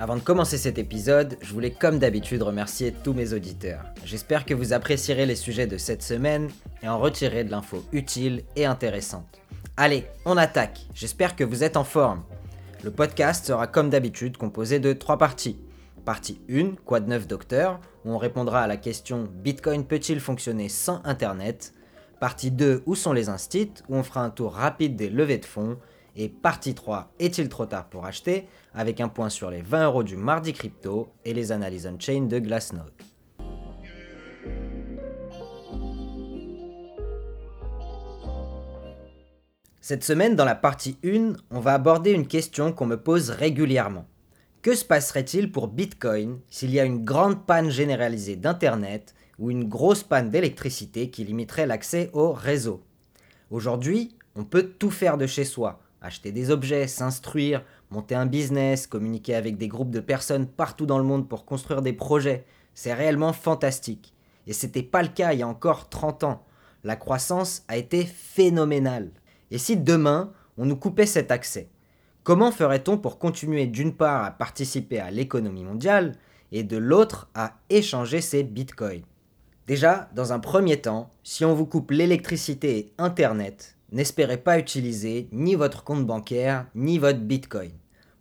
Avant de commencer cet épisode, je voulais comme d'habitude remercier tous mes auditeurs. J'espère que vous apprécierez les sujets de cette semaine et en retirez de l'info utile et intéressante. Allez, on attaque, j'espère que vous êtes en forme. Le podcast sera comme d'habitude composé de trois parties. Partie 1, quoi de neuf docteur, où on répondra à la question Bitcoin peut-il fonctionner sans Internet? Partie 2, où sont les instits, où on fera un tour rapide des levées de fonds. Et partie 3, est-il trop tard pour acheter Avec un point sur les 20 euros du mardi crypto et les analyses on-chain de Glassnode. Cette semaine, dans la partie 1, on va aborder une question qu'on me pose régulièrement. Que se passerait-il pour Bitcoin s'il y a une grande panne généralisée d'Internet ou une grosse panne d'électricité qui limiterait l'accès au réseau? Aujourd'hui, on peut tout faire de chez soi, acheter des objets, s'instruire, monter un business, communiquer avec des groupes de personnes partout dans le monde pour construire des projets. C'est réellement fantastique. Et c'était pas le cas il y a encore 30 ans. La croissance a été phénoménale. Et si demain, on nous coupait cet accès Comment ferait-on pour continuer d'une part à participer à l'économie mondiale et de l'autre à échanger ses bitcoins? Déjà, dans un premier temps, si on vous coupe l'électricité et Internet, n'espérez pas utiliser ni votre compte bancaire ni votre bitcoin.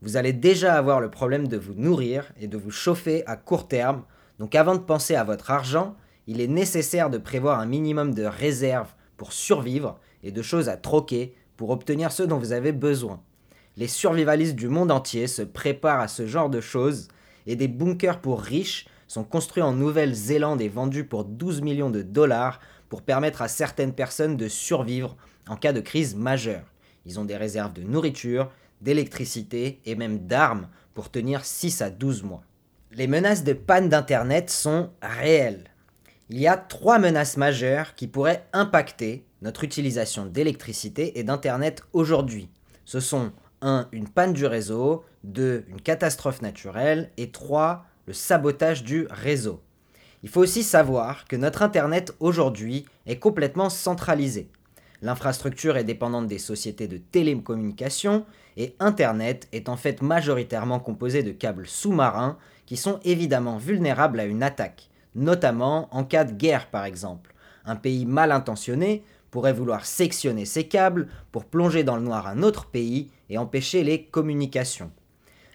Vous allez déjà avoir le problème de vous nourrir et de vous chauffer à court terme, donc avant de penser à votre argent, il est nécessaire de prévoir un minimum de réserves pour survivre et de choses à troquer pour obtenir ce dont vous avez besoin les survivalistes du monde entier se préparent à ce genre de choses et des bunkers pour riches sont construits en Nouvelle-Zélande et vendus pour 12 millions de dollars pour permettre à certaines personnes de survivre en cas de crise majeure. Ils ont des réserves de nourriture, d'électricité et même d'armes pour tenir 6 à 12 mois. Les menaces de panne d'Internet sont réelles. Il y a trois menaces majeures qui pourraient impacter notre utilisation d'électricité et d'Internet aujourd'hui. Ce sont 1. Une panne du réseau. 2. Une catastrophe naturelle. Et 3. Le sabotage du réseau. Il faut aussi savoir que notre Internet aujourd'hui est complètement centralisé. L'infrastructure est dépendante des sociétés de télécommunications et Internet est en fait majoritairement composé de câbles sous-marins qui sont évidemment vulnérables à une attaque, notamment en cas de guerre par exemple. Un pays mal intentionné pourrait vouloir sectionner ces câbles pour plonger dans le noir un autre pays et empêcher les communications.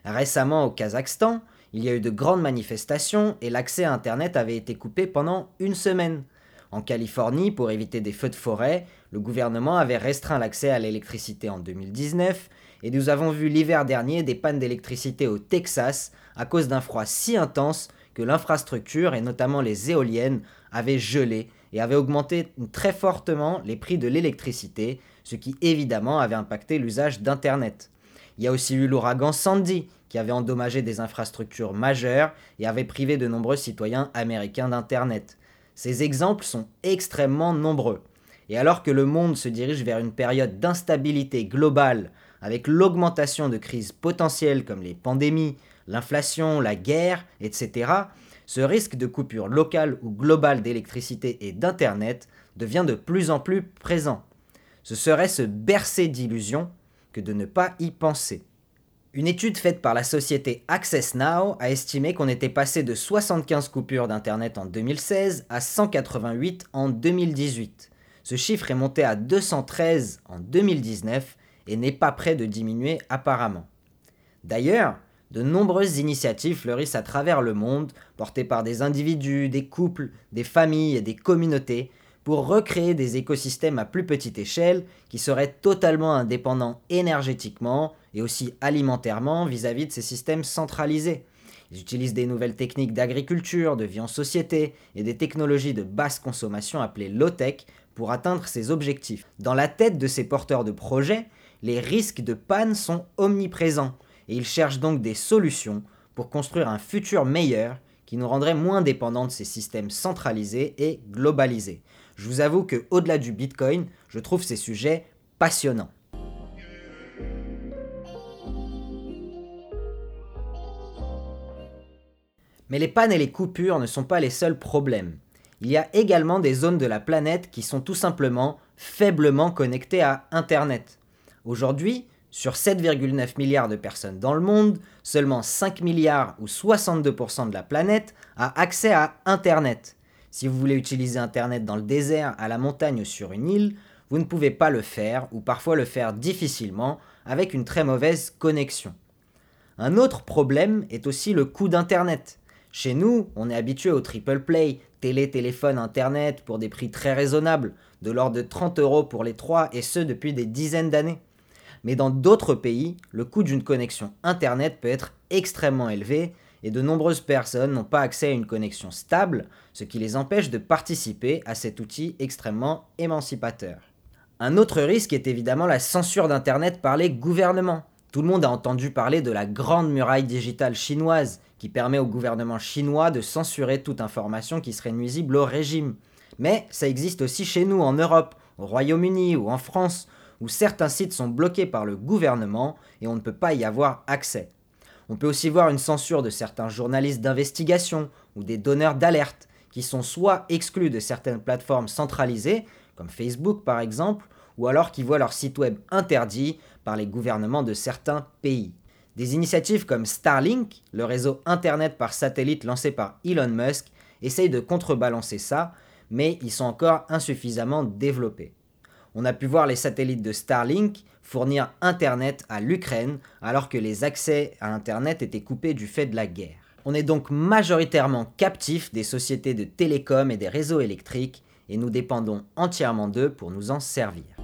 Récemment au Kazakhstan, il y a eu de grandes manifestations et l'accès à Internet avait été coupé pendant une semaine. En Californie, pour éviter des feux de forêt, le gouvernement avait restreint l'accès à l'électricité en 2019 et nous avons vu l'hiver dernier des pannes d'électricité au Texas à cause d'un froid si intense que l'infrastructure et notamment les éoliennes avaient gelé et avait augmenté très fortement les prix de l'électricité, ce qui évidemment avait impacté l'usage d'Internet. Il y a aussi eu l'ouragan Sandy, qui avait endommagé des infrastructures majeures et avait privé de nombreux citoyens américains d'Internet. Ces exemples sont extrêmement nombreux. Et alors que le monde se dirige vers une période d'instabilité globale, avec l'augmentation de crises potentielles comme les pandémies, l'inflation, la guerre, etc., ce risque de coupure locale ou globale d'électricité et d'Internet devient de plus en plus présent. Ce serait se bercer d'illusions que de ne pas y penser. Une étude faite par la société Access Now a estimé qu'on était passé de 75 coupures d'Internet en 2016 à 188 en 2018. Ce chiffre est monté à 213 en 2019 et n'est pas prêt de diminuer apparemment. D'ailleurs, de nombreuses initiatives fleurissent à travers le monde, portées par des individus, des couples, des familles et des communautés, pour recréer des écosystèmes à plus petite échelle qui seraient totalement indépendants énergétiquement et aussi alimentairement vis-à-vis de ces systèmes centralisés. Ils utilisent des nouvelles techniques d'agriculture, de vie en société et des technologies de basse consommation appelées low-tech pour atteindre ces objectifs. Dans la tête de ces porteurs de projets, les risques de panne sont omniprésents et ils cherchent donc des solutions pour construire un futur meilleur qui nous rendrait moins dépendants de ces systèmes centralisés et globalisés. Je vous avoue que au-delà du Bitcoin, je trouve ces sujets passionnants. Mais les pannes et les coupures ne sont pas les seuls problèmes. Il y a également des zones de la planète qui sont tout simplement faiblement connectées à Internet. Aujourd'hui, sur 7,9 milliards de personnes dans le monde, seulement 5 milliards ou 62% de la planète a accès à Internet. Si vous voulez utiliser Internet dans le désert, à la montagne ou sur une île, vous ne pouvez pas le faire ou parfois le faire difficilement avec une très mauvaise connexion. Un autre problème est aussi le coût d'Internet. Chez nous, on est habitué au triple play, télé, téléphone, Internet pour des prix très raisonnables, de l'ordre de 30 euros pour les trois et ce depuis des dizaines d'années mais dans d'autres pays, le coût d'une connexion Internet peut être extrêmement élevé et de nombreuses personnes n'ont pas accès à une connexion stable, ce qui les empêche de participer à cet outil extrêmement émancipateur. Un autre risque est évidemment la censure d'Internet par les gouvernements. Tout le monde a entendu parler de la grande muraille digitale chinoise, qui permet au gouvernement chinois de censurer toute information qui serait nuisible au régime. Mais ça existe aussi chez nous en Europe, au Royaume-Uni ou en France, où certains sites sont bloqués par le gouvernement et on ne peut pas y avoir accès. On peut aussi voir une censure de certains journalistes d'investigation ou des donneurs d'alerte qui sont soit exclus de certaines plateformes centralisées, comme Facebook par exemple, ou alors qui voient leur site web interdit par les gouvernements de certains pays. Des initiatives comme Starlink, le réseau Internet par satellite lancé par Elon Musk, essayent de contrebalancer ça, mais ils sont encore insuffisamment développés. On a pu voir les satellites de Starlink fournir Internet à l'Ukraine alors que les accès à Internet étaient coupés du fait de la guerre. On est donc majoritairement captif des sociétés de télécom et des réseaux électriques et nous dépendons entièrement d'eux pour nous en servir.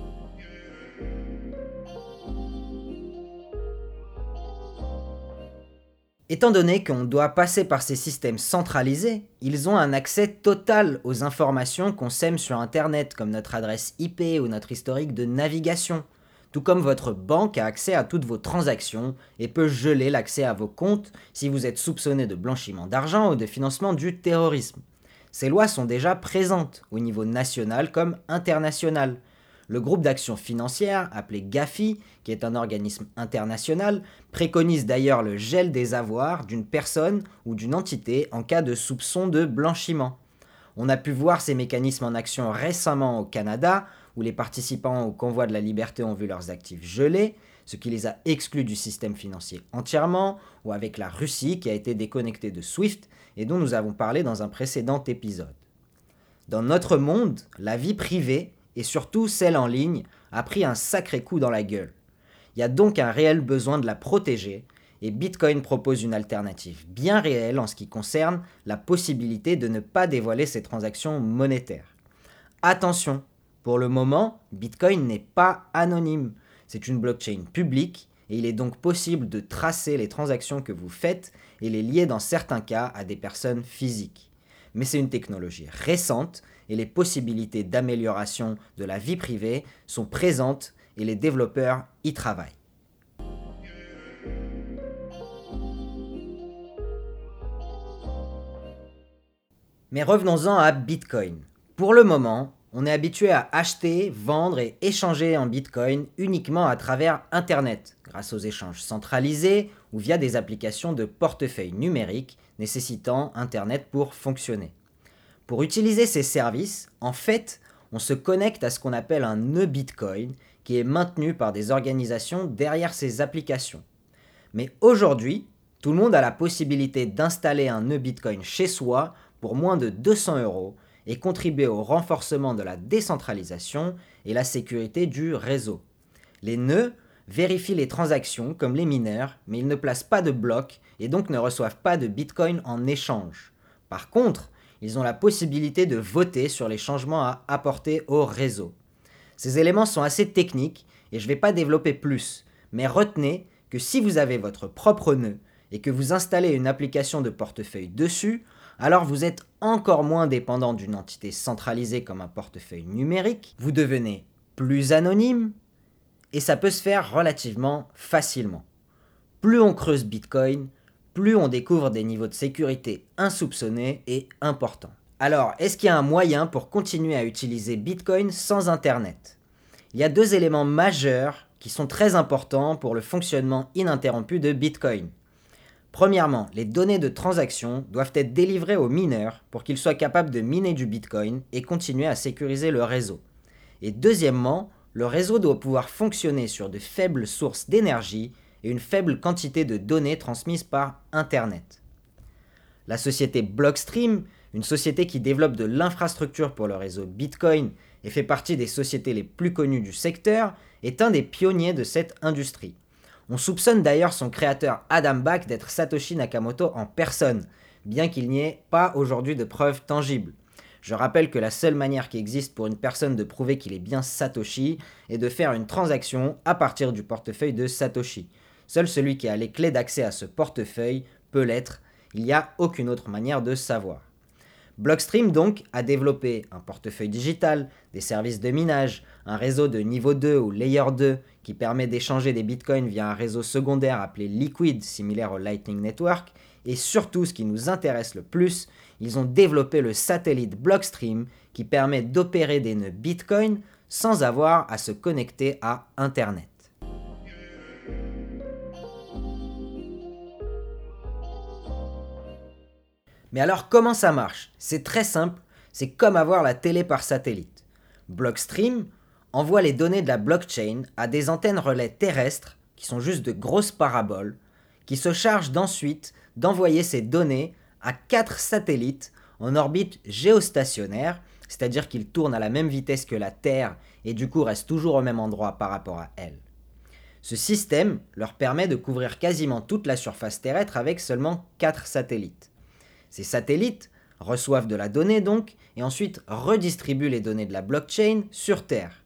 Étant donné qu'on doit passer par ces systèmes centralisés, ils ont un accès total aux informations qu'on sème sur Internet, comme notre adresse IP ou notre historique de navigation. Tout comme votre banque a accès à toutes vos transactions et peut geler l'accès à vos comptes si vous êtes soupçonné de blanchiment d'argent ou de financement du terrorisme. Ces lois sont déjà présentes au niveau national comme international. Le groupe d'action financière, appelé GAFI, qui est un organisme international, préconise d'ailleurs le gel des avoirs d'une personne ou d'une entité en cas de soupçon de blanchiment. On a pu voir ces mécanismes en action récemment au Canada, où les participants au convoi de la liberté ont vu leurs actifs gelés, ce qui les a exclus du système financier entièrement, ou avec la Russie qui a été déconnectée de SWIFT et dont nous avons parlé dans un précédent épisode. Dans notre monde, la vie privée et surtout celle en ligne, a pris un sacré coup dans la gueule. Il y a donc un réel besoin de la protéger, et Bitcoin propose une alternative bien réelle en ce qui concerne la possibilité de ne pas dévoiler ses transactions monétaires. Attention, pour le moment, Bitcoin n'est pas anonyme. C'est une blockchain publique et il est donc possible de tracer les transactions que vous faites et les lier dans certains cas à des personnes physiques. Mais c'est une technologie récente et les possibilités d'amélioration de la vie privée sont présentes et les développeurs y travaillent. Mais revenons-en à Bitcoin. Pour le moment, on est habitué à acheter, vendre et échanger en Bitcoin uniquement à travers Internet, grâce aux échanges centralisés ou via des applications de portefeuille numérique nécessitant Internet pour fonctionner. Pour utiliser ces services, en fait, on se connecte à ce qu'on appelle un nœud Bitcoin qui est maintenu par des organisations derrière ces applications. Mais aujourd'hui, tout le monde a la possibilité d'installer un nœud Bitcoin chez soi pour moins de 200 euros et contribuer au renforcement de la décentralisation et la sécurité du réseau. Les nœuds vérifient les transactions comme les mineurs, mais ils ne placent pas de blocs et donc ne reçoivent pas de Bitcoin en échange. Par contre, ils ont la possibilité de voter sur les changements à apporter au réseau. Ces éléments sont assez techniques et je ne vais pas développer plus, mais retenez que si vous avez votre propre nœud et que vous installez une application de portefeuille dessus, alors vous êtes encore moins dépendant d'une entité centralisée comme un portefeuille numérique, vous devenez plus anonyme, et ça peut se faire relativement facilement. Plus on creuse Bitcoin, plus on découvre des niveaux de sécurité insoupçonnés et importants. Alors, est-ce qu'il y a un moyen pour continuer à utiliser Bitcoin sans Internet? Il y a deux éléments majeurs qui sont très importants pour le fonctionnement ininterrompu de Bitcoin. Premièrement, les données de transaction doivent être délivrées aux mineurs pour qu'ils soient capables de miner du Bitcoin et continuer à sécuriser le réseau. Et deuxièmement, le réseau doit pouvoir fonctionner sur de faibles sources d'énergie et une faible quantité de données transmises par Internet. La société Blockstream, une société qui développe de l'infrastructure pour le réseau Bitcoin et fait partie des sociétés les plus connues du secteur, est un des pionniers de cette industrie. On soupçonne d'ailleurs son créateur Adam Back d'être Satoshi Nakamoto en personne, bien qu'il n'y ait pas aujourd'hui de preuves tangibles. Je rappelle que la seule manière qui existe pour une personne de prouver qu'il est bien Satoshi est de faire une transaction à partir du portefeuille de Satoshi. Seul celui qui a les clés d'accès à ce portefeuille peut l'être, il n'y a aucune autre manière de savoir. Blockstream donc a développé un portefeuille digital, des services de minage, un réseau de niveau 2 ou layer 2 qui permet d'échanger des bitcoins via un réseau secondaire appelé Liquid, similaire au Lightning Network, et surtout ce qui nous intéresse le plus, ils ont développé le satellite Blockstream qui permet d'opérer des nœuds bitcoin sans avoir à se connecter à Internet. Mais alors comment ça marche? C'est très simple, c'est comme avoir la télé par satellite. Blockstream envoie les données de la blockchain à des antennes relais terrestres, qui sont juste de grosses paraboles, qui se chargent d'ensuite d'envoyer ces données à quatre satellites en orbite géostationnaire, c'est-à-dire qu'ils tournent à la même vitesse que la Terre et du coup restent toujours au même endroit par rapport à elle. Ce système leur permet de couvrir quasiment toute la surface terrestre avec seulement quatre satellites. Ces satellites reçoivent de la donnée donc et ensuite redistribuent les données de la blockchain sur Terre.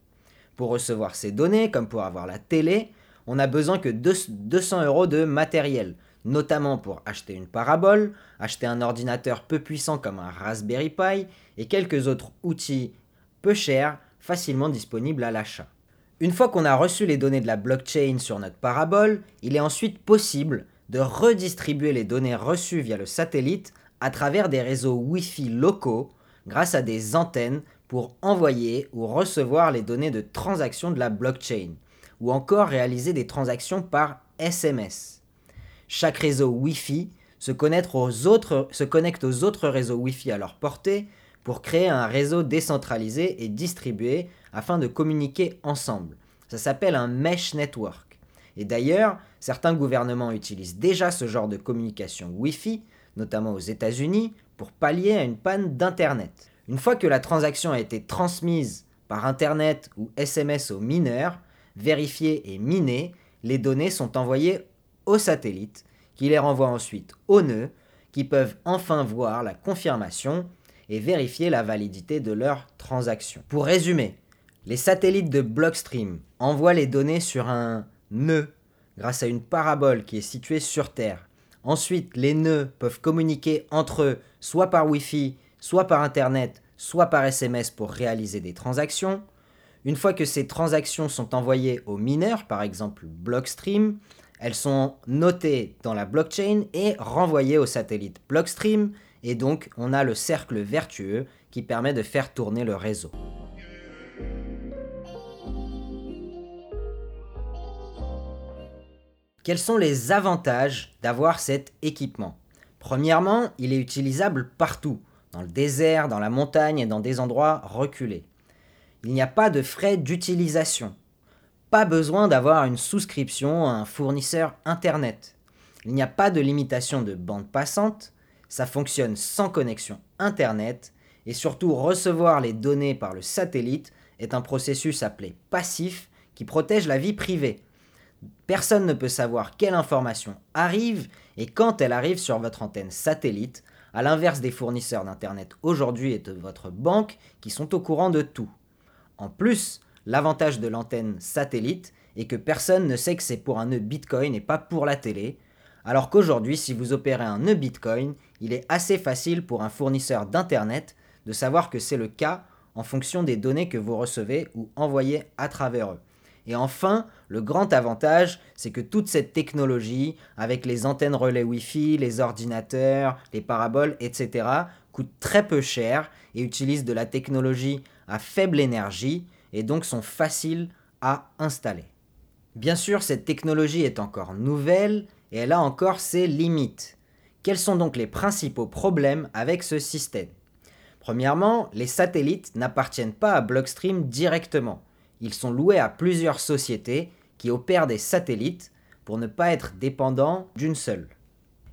Pour recevoir ces données, comme pour avoir la télé, on a besoin que de 200 euros de matériel, notamment pour acheter une parabole, acheter un ordinateur peu puissant comme un Raspberry Pi et quelques autres outils peu chers, facilement disponibles à l'achat. Une fois qu'on a reçu les données de la blockchain sur notre parabole, il est ensuite possible de redistribuer les données reçues via le satellite à travers des réseaux Wi-Fi locaux grâce à des antennes pour envoyer ou recevoir les données de transaction de la blockchain, ou encore réaliser des transactions par SMS. Chaque réseau Wi-Fi se connecte aux autres réseaux Wi-Fi à leur portée pour créer un réseau décentralisé et distribué afin de communiquer ensemble. Ça s'appelle un mesh network. Et d'ailleurs, certains gouvernements utilisent déjà ce genre de communication Wi-Fi notamment aux États-Unis, pour pallier à une panne d'Internet. Une fois que la transaction a été transmise par Internet ou SMS aux mineurs, vérifiée et minée, les données sont envoyées au satellite, qui les renvoie ensuite aux nœuds, qui peuvent enfin voir la confirmation et vérifier la validité de leur transaction. Pour résumer, les satellites de Blockstream envoient les données sur un nœud grâce à une parabole qui est située sur Terre Ensuite, les nœuds peuvent communiquer entre eux, soit par Wi-Fi, soit par Internet, soit par SMS pour réaliser des transactions. Une fois que ces transactions sont envoyées aux mineurs, par exemple Blockstream, elles sont notées dans la blockchain et renvoyées au satellite Blockstream, et donc on a le cercle vertueux qui permet de faire tourner le réseau. Quels sont les avantages d'avoir cet équipement? Premièrement, il est utilisable partout, dans le désert, dans la montagne et dans des endroits reculés. Il n'y a pas de frais d'utilisation. Pas besoin d'avoir une souscription à un fournisseur Internet. Il n'y a pas de limitation de bande passante. Ça fonctionne sans connexion Internet. Et surtout, recevoir les données par le satellite est un processus appelé passif qui protège la vie privée. Personne ne peut savoir quelle information arrive et quand elle arrive sur votre antenne satellite, à l'inverse des fournisseurs d'Internet aujourd'hui et de votre banque qui sont au courant de tout. En plus, l'avantage de l'antenne satellite est que personne ne sait que c'est pour un nœud Bitcoin et pas pour la télé, alors qu'aujourd'hui, si vous opérez un nœud Bitcoin, il est assez facile pour un fournisseur d'Internet de savoir que c'est le cas en fonction des données que vous recevez ou envoyez à travers eux. Et enfin, le grand avantage, c'est que toute cette technologie, avec les antennes relais Wi-Fi, les ordinateurs, les paraboles, etc., coûte très peu cher et utilise de la technologie à faible énergie et donc sont faciles à installer. Bien sûr, cette technologie est encore nouvelle et elle a encore ses limites. Quels sont donc les principaux problèmes avec ce système? Premièrement, les satellites n'appartiennent pas à Blockstream directement. Ils sont loués à plusieurs sociétés qui opèrent des satellites pour ne pas être dépendants d'une seule.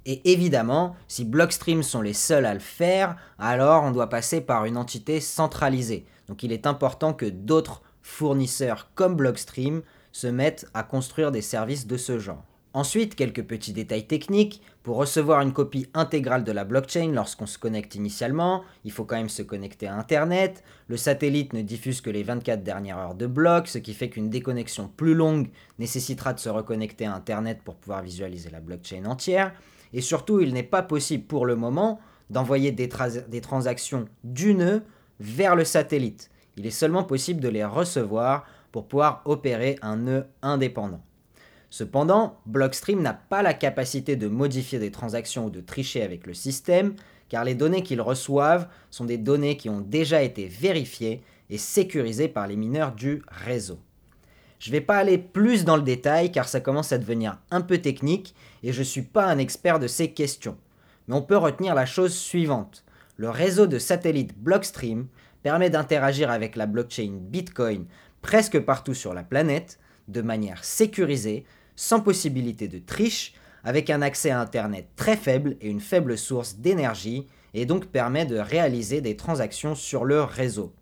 Et évidemment, si Blockstream sont les seuls à le faire, alors on doit passer par une entité centralisée. Donc il est important que d'autres fournisseurs comme Blockstream se mettent à construire des services de ce genre. Ensuite, quelques petits détails techniques. Pour recevoir une copie intégrale de la blockchain lorsqu'on se connecte initialement, il faut quand même se connecter à Internet. Le satellite ne diffuse que les 24 dernières heures de bloc, ce qui fait qu'une déconnexion plus longue nécessitera de se reconnecter à Internet pour pouvoir visualiser la blockchain entière. Et surtout, il n'est pas possible pour le moment d'envoyer des, transactions du nœud vers le satellite. Il est seulement possible de les recevoir pour pouvoir opérer un nœud indépendant. Cependant, Blockstream n'a pas la capacité de modifier des transactions ou de tricher avec le système, car les données qu'ils reçoivent sont des données qui ont déjà été vérifiées et sécurisées par les mineurs du réseau. Je ne vais pas aller plus dans le détail car ça commence à devenir un peu technique et je ne suis pas un expert de ces questions. Mais on peut retenir la chose suivante. Le réseau de satellites Blockstream permet d'interagir avec la blockchain Bitcoin presque partout sur la planète de manière sécurisée sans possibilité de triche, avec un accès à Internet très faible et une faible source d'énergie, et donc permet de réaliser des transactions sur le réseau.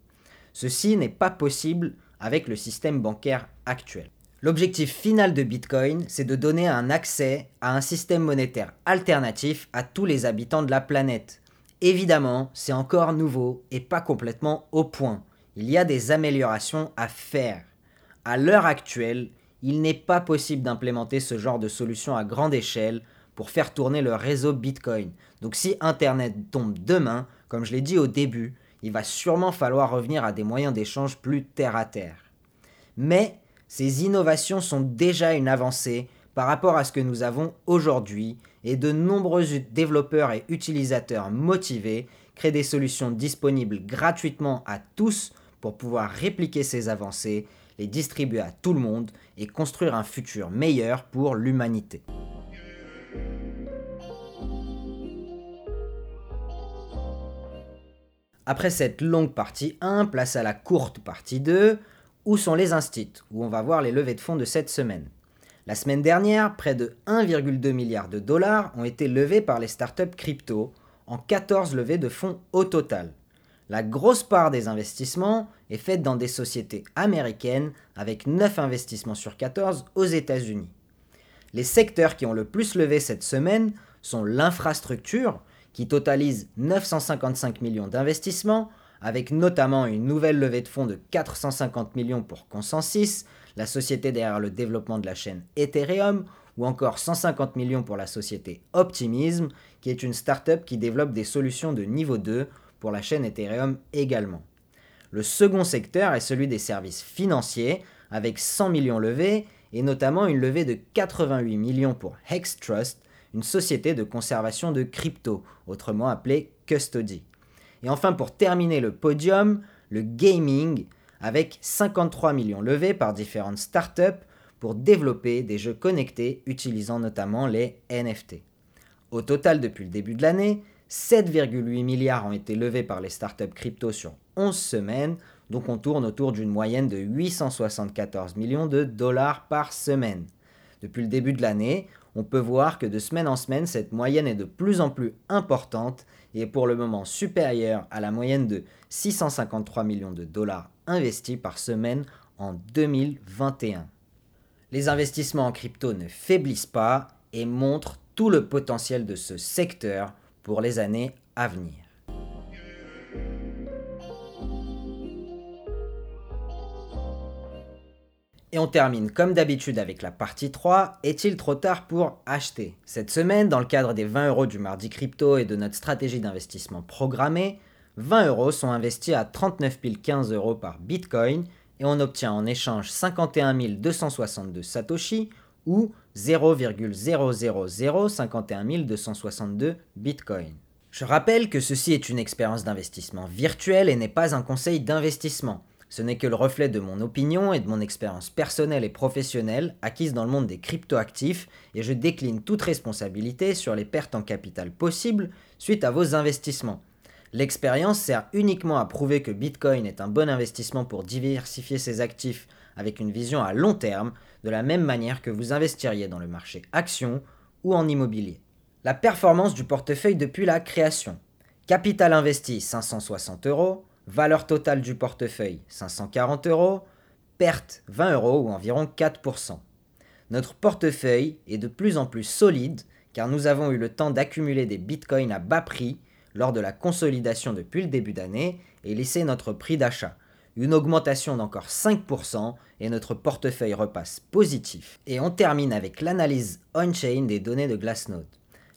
Ceci n'est pas possible avec le système bancaire actuel. L'objectif final de Bitcoin, c'est de donner un accès à un système monétaire alternatif à tous les habitants de la planète. Évidemment, c'est encore nouveau et pas complètement au point. Il y a des améliorations à faire. À l'heure actuelle, il n'est pas possible d'implémenter ce genre de solution à grande échelle pour faire tourner le réseau Bitcoin. Donc si Internet tombe demain, comme je l'ai dit au début, il va sûrement falloir revenir à des moyens d'échange plus terre à terre. Mais ces innovations sont déjà une avancée par rapport à ce que nous avons aujourd'hui et de nombreux développeurs et utilisateurs motivés créent des solutions disponibles gratuitement à tous pour pouvoir répliquer ces avancées les distribuer à tout le monde et construire un futur meilleur pour l'humanité. Après cette longue partie 1, place à la courte partie 2. Où sont les instits Où on va voir les levées de fonds de cette semaine? La semaine dernière, près de 1,2 milliard de dollars ont été levés par les startups crypto en 14 levées de fonds au total. La grosse part des investissements est faite dans des sociétés américaines avec 9 investissements sur 14 aux États-Unis. Les secteurs qui ont le plus levé cette semaine sont l'infrastructure, qui totalise 955 millions d'investissements, avec notamment une nouvelle levée de fonds de 450 millions pour Consensus, la société derrière le développement de la chaîne Ethereum, ou encore 150 millions pour la société Optimism, qui est une startup qui développe des solutions de niveau 2 pour la chaîne Ethereum également. Le second secteur est celui des services financiers, avec 100 millions levés, et notamment une levée de 88 millions pour Hex Trust, une société de conservation de crypto, autrement appelée Custody. Et enfin, pour terminer le podium, le gaming, avec 53 millions levés par différentes startups pour développer des jeux connectés utilisant notamment les NFT. Au total, depuis le début de l'année, 7,8 milliards ont été levés par les startups crypto sur 11 semaines, donc on tourne autour d'une moyenne de 874 millions de dollars par semaine. Depuis le début de l'année, on peut voir que de semaine en semaine, cette moyenne est de plus en plus importante et est pour le moment supérieure à la moyenne de 653 millions de dollars investis par semaine en 2021. Les investissements en crypto ne faiblissent pas et montrent tout le potentiel de ce secteur pour les années à venir. Et on termine comme d'habitude avec la partie 3. Est-il trop tard pour acheter? Cette semaine, dans le cadre des 20 euros du mardi crypto et de notre stratégie d'investissement programmée, 20 euros sont investis à 39 015 euros par Bitcoin et on obtient en échange 51 262 Satoshi ou 0,00051 262 Bitcoin. Je rappelle que ceci est une expérience d'investissement virtuelle et n'est pas un conseil d'investissement. Ce n'est que le reflet de mon opinion et de mon expérience personnelle et professionnelle acquise dans le monde des cryptoactifs et je décline toute responsabilité sur les pertes en capital possibles suite à vos investissements. L'expérience sert uniquement à prouver que Bitcoin est un bon investissement pour diversifier ses actifs avec une vision à long terme, de la même manière que vous investiriez dans le marché action ou en immobilier. La performance du portefeuille depuis la création. Capital investi 560 euros, Valeur totale du portefeuille 540 euros. Perte 20 euros ou environ 4%. Notre portefeuille est de plus en plus solide car nous avons eu le temps d'accumuler des bitcoins à bas prix lors de la consolidation depuis le début d'année et laisser notre prix d'achat. Une augmentation d'encore 5% et notre portefeuille repasse positif. Et on termine avec l'analyse on-chain des données de Glassnode.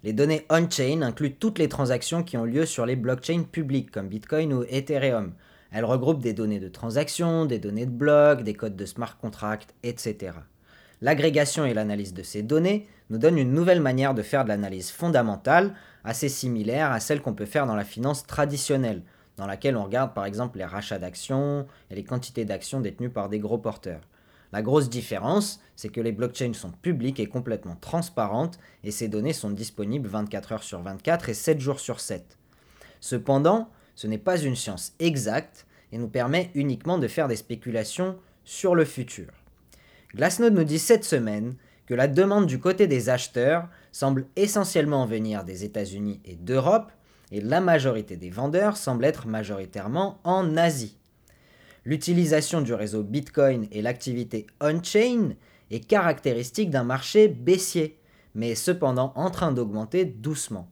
Les données on-chain incluent toutes les transactions qui ont lieu sur les blockchains publics comme Bitcoin ou Ethereum. Elles regroupent des données de transactions, des données de blocs, des codes de smart contract, etc. L'agrégation et l'analyse de ces données nous donnent une nouvelle manière de faire de l'analyse fondamentale, assez similaire à celle qu'on peut faire dans la finance traditionnelle, dans laquelle on regarde par exemple les rachats d'actions et les quantités d'actions détenues par des gros porteurs. La grosse différence, c'est que les blockchains sont publiques et complètement transparentes et ces données sont disponibles 24 heures sur 24 et 7 jours sur 7. Cependant, ce n'est pas une science exacte et nous permet uniquement de faire des spéculations sur le futur. Glassnode nous dit cette semaine que la demande du côté des acheteurs semble essentiellement venir des États-Unis et d'Europe et la majorité des vendeurs semble être majoritairement en Asie. L'utilisation du réseau Bitcoin et l'activité on-chain est caractéristique d'un marché baissier, mais cependant en train d'augmenter doucement.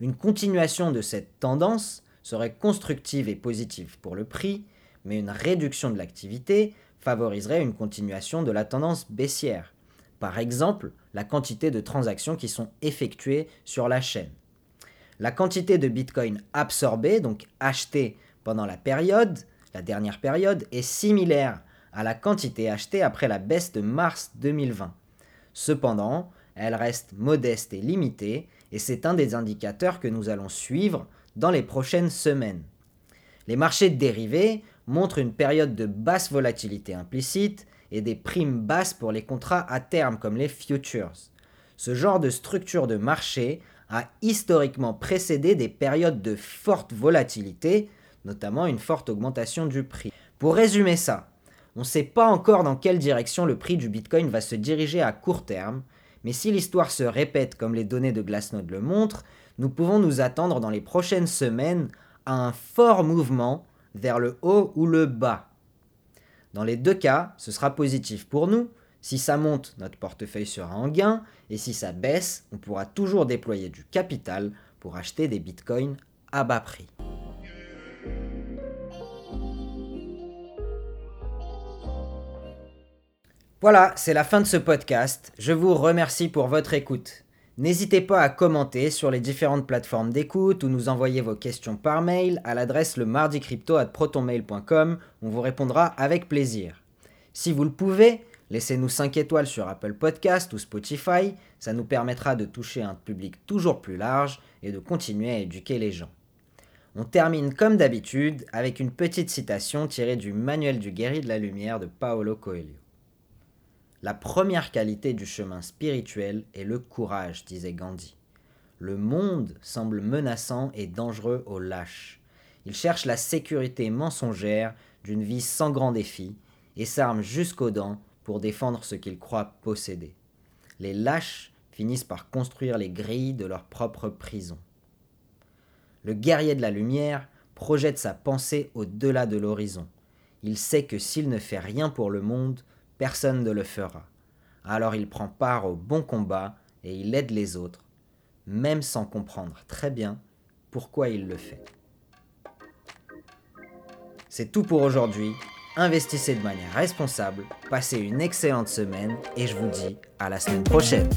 Une continuation de cette tendance serait constructive et positive pour le prix, mais une réduction de l'activité favoriserait une continuation de la tendance baissière. Par exemple, la quantité de transactions qui sont effectuées sur la chaîne. La quantité de Bitcoin absorbée, donc achetée pendant la période, la dernière période, est similaire à la quantité achetée après la baisse de mars 2020. Cependant, elle reste modeste et limitée, et c'est un des indicateurs que nous allons suivre dans les prochaines semaines. Les marchés dérivés montrent une période de basse volatilité implicite et des primes basses pour les contrats à terme comme les futures. Ce genre de structure de marché a historiquement précédé des périodes de forte volatilité notamment une forte augmentation du prix. Pour résumer ça, on ne sait pas encore dans quelle direction le prix du Bitcoin va se diriger à court terme, mais si l'histoire se répète comme les données de Glassnode le montrent, nous pouvons nous attendre dans les prochaines semaines à un fort mouvement vers le haut ou le bas. Dans les deux cas, ce sera positif pour nous. Si ça monte, notre portefeuille sera en gain, et si ça baisse, on pourra toujours déployer du capital pour acheter des bitcoins à bas prix. Voilà, c'est la fin de ce podcast. Je vous remercie pour votre écoute. N'hésitez pas à commenter sur les différentes plateformes d'écoute ou nous envoyer vos questions par mail à l'adresse le mardicrypto@protonmail.com. On vous répondra avec plaisir. Si vous le pouvez, laissez-nous 5 étoiles sur Apple Podcast ou Spotify, ça nous permettra de toucher un public toujours plus large et de continuer à éduquer les gens. On termine comme d'habitude avec une petite citation tirée du Manuel du guerrier de la lumière de Paolo Coelho. La première qualité du chemin spirituel est le courage, disait Gandhi. Le monde semble menaçant et dangereux aux lâches. Ils cherchent la sécurité mensongère d'une vie sans grand défi et s'arment jusqu'aux dents défendre ce qu'ils croient posséder. Les lâches finissent par construire les grilles de leur propre prison. Le guerrier de la lumière projette sa pensée au-delà de l'horizon. Il sait que s'il ne fait rien pour le monde, personne ne le fera. Alors il prend part au bon combat et il aide les autres, même sans comprendre très bien pourquoi il le fait. C'est tout pour aujourd'hui. Investissez de manière responsable, passez une excellente semaine et je vous dis à la semaine prochaine.